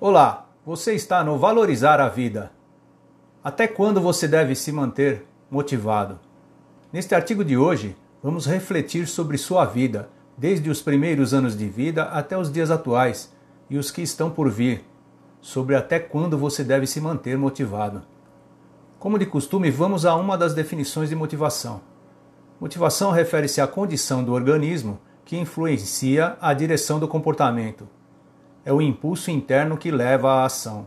Olá, você está no Valorizar a Vida. Até quando você deve se manter motivado? Neste artigo de hoje, vamos refletir sobre sua vida, desde os primeiros anos de vida até os dias atuais e os que estão por vir, sobre até quando você deve se manter motivado. Como de costume, vamos a uma das definições de motivação. Motivação refere-se à condição do organismo que influencia a direção do comportamento é o impulso interno que leva à ação.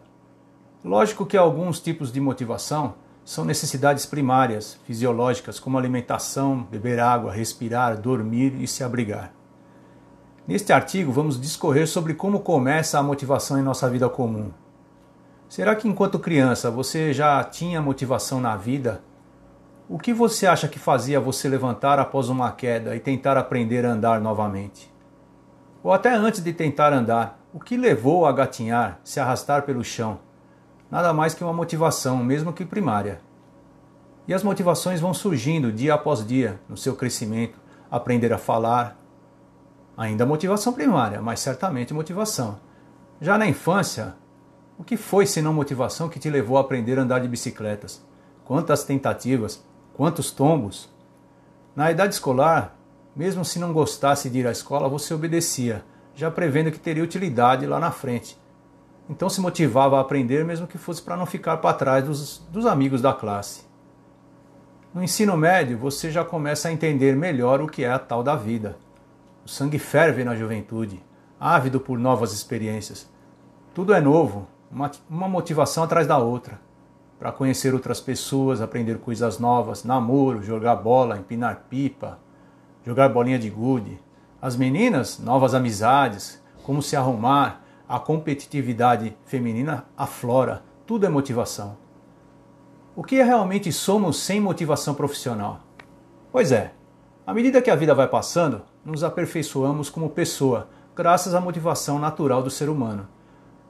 Lógico que alguns tipos de motivação são necessidades primárias, fisiológicas, como alimentação, beber água, respirar, dormir e se abrigar. Neste artigo, vamos discorrer sobre como começa a motivação em nossa vida comum. Será que enquanto criança você já tinha motivação na vida? O que você acha que fazia você levantar após uma queda e tentar aprender a andar novamente? Ou até antes de tentar andar, o que levou a gatinhar, se arrastar pelo chão? Nada mais que uma motivação, mesmo que primária. E as motivações vão surgindo dia após dia no seu crescimento, aprender a falar. Ainda motivação primária, mas certamente motivação. Já na infância, o que foi senão motivação que te levou a aprender a andar de bicicletas? Quantas tentativas, quantos tombos? Na idade escolar, mesmo se não gostasse de ir à escola, você obedecia já prevendo que teria utilidade lá na frente. Então se motivava a aprender, mesmo que fosse para não ficar para trás dos, dos amigos da classe. No ensino médio, você já começa a entender melhor o que é a tal da vida. O sangue ferve na juventude, ávido por novas experiências. Tudo é novo, uma, uma motivação atrás da outra. Para conhecer outras pessoas, aprender coisas novas, namoro, jogar bola, empinar pipa, jogar bolinha de gude, as meninas, novas amizades, como se arrumar, a competitividade feminina aflora, tudo é motivação. O que realmente somos sem motivação profissional? Pois é, à medida que a vida vai passando, nos aperfeiçoamos como pessoa, graças à motivação natural do ser humano.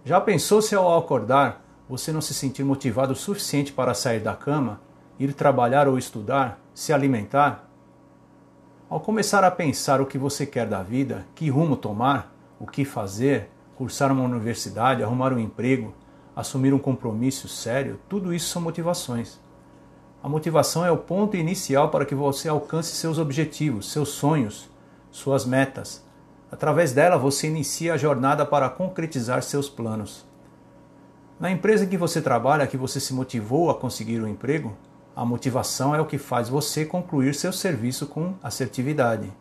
Já pensou se ao acordar você não se sentir motivado o suficiente para sair da cama, ir trabalhar ou estudar, se alimentar? Ao começar a pensar o que você quer da vida, que rumo tomar, o que fazer, cursar uma universidade, arrumar um emprego, assumir um compromisso sério, tudo isso são motivações. A motivação é o ponto inicial para que você alcance seus objetivos, seus sonhos, suas metas. Através dela, você inicia a jornada para concretizar seus planos. Na empresa em que você trabalha, que você se motivou a conseguir o um emprego, a motivação é o que faz você concluir seu serviço com assertividade.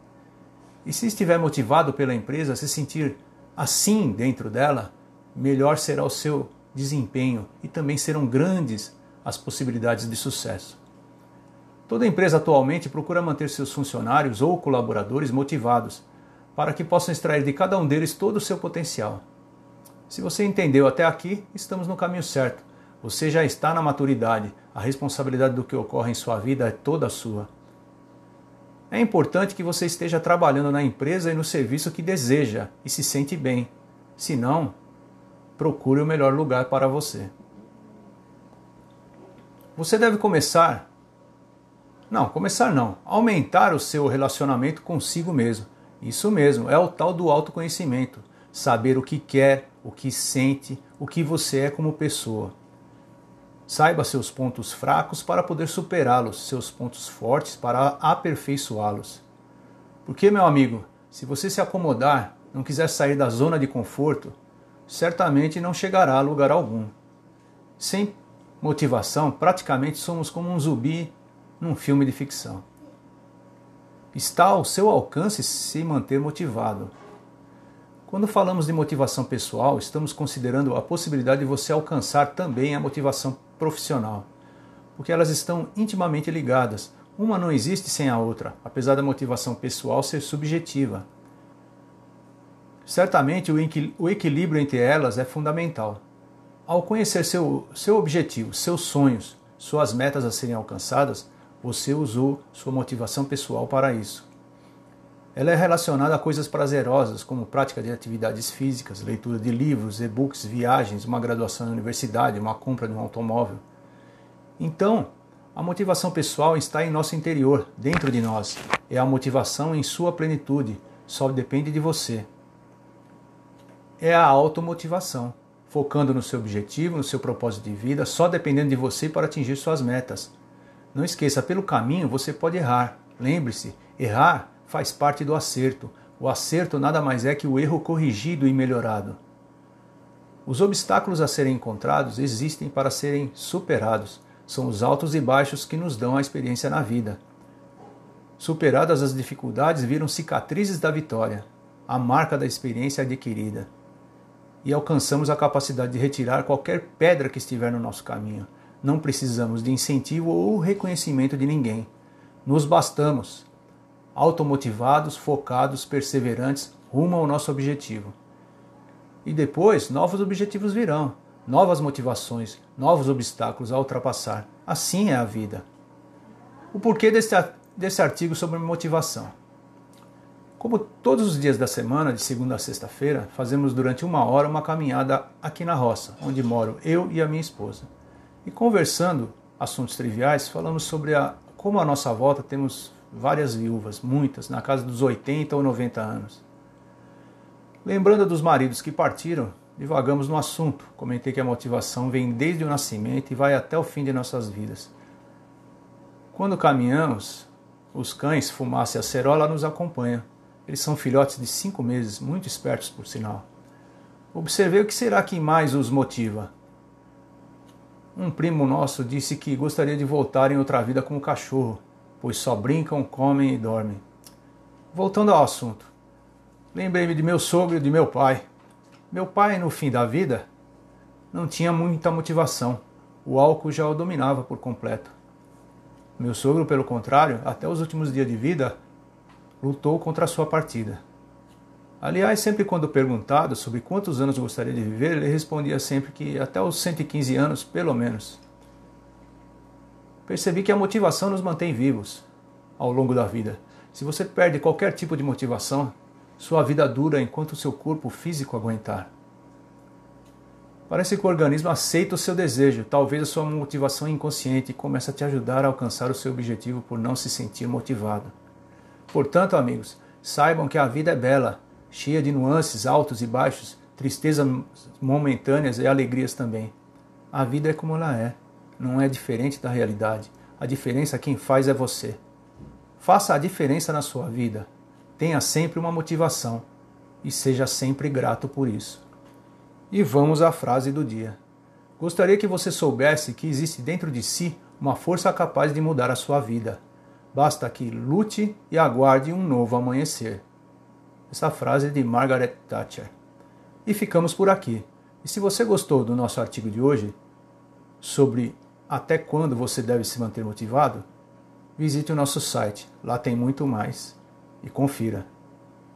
E se estiver motivado pela empresa, se sentir assim dentro dela, melhor será o seu desempenho e também serão grandes as possibilidades de sucesso. Toda empresa atualmente procura manter seus funcionários ou colaboradores motivados, para que possam extrair de cada um deles todo o seu potencial. Se você entendeu até aqui, estamos no caminho certo. Você já está na maturidade, a responsabilidade do que ocorre em sua vida é toda sua. É importante que você esteja trabalhando na empresa e no serviço que deseja e se sente bem. Se não, procure o melhor lugar para você. Você deve começar. Não, começar não. Aumentar o seu relacionamento consigo mesmo. Isso mesmo, é o tal do autoconhecimento. Saber o que quer, o que sente, o que você é como pessoa. Saiba seus pontos fracos para poder superá-los, seus pontos fortes para aperfeiçoá-los. Porque, meu amigo, se você se acomodar, não quiser sair da zona de conforto, certamente não chegará a lugar algum. Sem motivação, praticamente somos como um zumbi num filme de ficção. Está ao seu alcance se manter motivado. Quando falamos de motivação pessoal, estamos considerando a possibilidade de você alcançar também a motivação profissional, porque elas estão intimamente ligadas. Uma não existe sem a outra, apesar da motivação pessoal ser subjetiva. Certamente o equilíbrio entre elas é fundamental. Ao conhecer seu, seu objetivo, seus sonhos, suas metas a serem alcançadas, você usou sua motivação pessoal para isso. Ela é relacionada a coisas prazerosas, como prática de atividades físicas, leitura de livros, e-books, viagens, uma graduação na universidade, uma compra de um automóvel. Então, a motivação pessoal está em nosso interior, dentro de nós. É a motivação em sua plenitude, só depende de você. É a automotivação. focando no seu objetivo, no seu propósito de vida, só dependendo de você para atingir suas metas. Não esqueça, pelo caminho você pode errar. Lembre-se, errar faz parte do acerto. O acerto nada mais é que o erro corrigido e melhorado. Os obstáculos a serem encontrados existem para serem superados. São os altos e baixos que nos dão a experiência na vida. Superadas as dificuldades, viram cicatrizes da vitória, a marca da experiência adquirida. E alcançamos a capacidade de retirar qualquer pedra que estiver no nosso caminho. Não precisamos de incentivo ou reconhecimento de ninguém. Nos bastamos, automotivados, focados, perseverantes, rumo ao nosso objetivo. E depois, novos objetivos virão, novas motivações, novos obstáculos a ultrapassar. Assim é a vida. O porquê desse, desse artigo sobre motivação? Como todos os dias da semana, de segunda a sexta-feira, fazemos durante uma hora uma caminhada aqui na roça, onde moro eu e a minha esposa. E conversando assuntos triviais, falamos sobre a, como à nossa volta temos várias viúvas, muitas, na casa dos 80 ou 90 anos. Lembrando dos maridos que partiram, divagamos no assunto. Comentei que a motivação vem desde o nascimento e vai até o fim de nossas vidas. Quando caminhamos, os cães, Fumaça e Acerola nos acompanham. Eles são filhotes de cinco meses, muito espertos por sinal. Observei o que será que mais os motiva. Um primo nosso disse que gostaria de voltar em outra vida como cachorro, pois só brincam, comem e dormem. Voltando ao assunto. Lembrei-me de meu sogro e de meu pai. Meu pai, no fim da vida, não tinha muita motivação. O álcool já o dominava por completo. Meu sogro, pelo contrário, até os últimos dias de vida, lutou contra a sua partida. Aliás, sempre quando perguntado sobre quantos anos gostaria de viver, ele respondia sempre que até os 115 anos, pelo menos. Percebi que a motivação nos mantém vivos ao longo da vida. Se você perde qualquer tipo de motivação, sua vida dura enquanto seu corpo físico aguentar. Parece que o organismo aceita o seu desejo, talvez a sua motivação inconsciente comece a te ajudar a alcançar o seu objetivo por não se sentir motivado. Portanto, amigos, saibam que a vida é bela, cheia de nuances altos e baixos, tristezas momentâneas e alegrias também. A vida é como ela é, não é diferente da realidade. A diferença quem faz é você. Faça a diferença na sua vida. Tenha sempre uma motivação e seja sempre grato por isso. E vamos à frase do dia. Gostaria que você soubesse que existe dentro de si uma força capaz de mudar a sua vida. Basta que lute e aguarde um novo amanhecer. Essa frase é de Margaret Thatcher. E ficamos por aqui. E se você gostou do nosso artigo de hoje sobre até quando você deve se manter motivado, visite o nosso site. Lá tem muito mais e confira.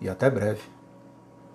E até breve.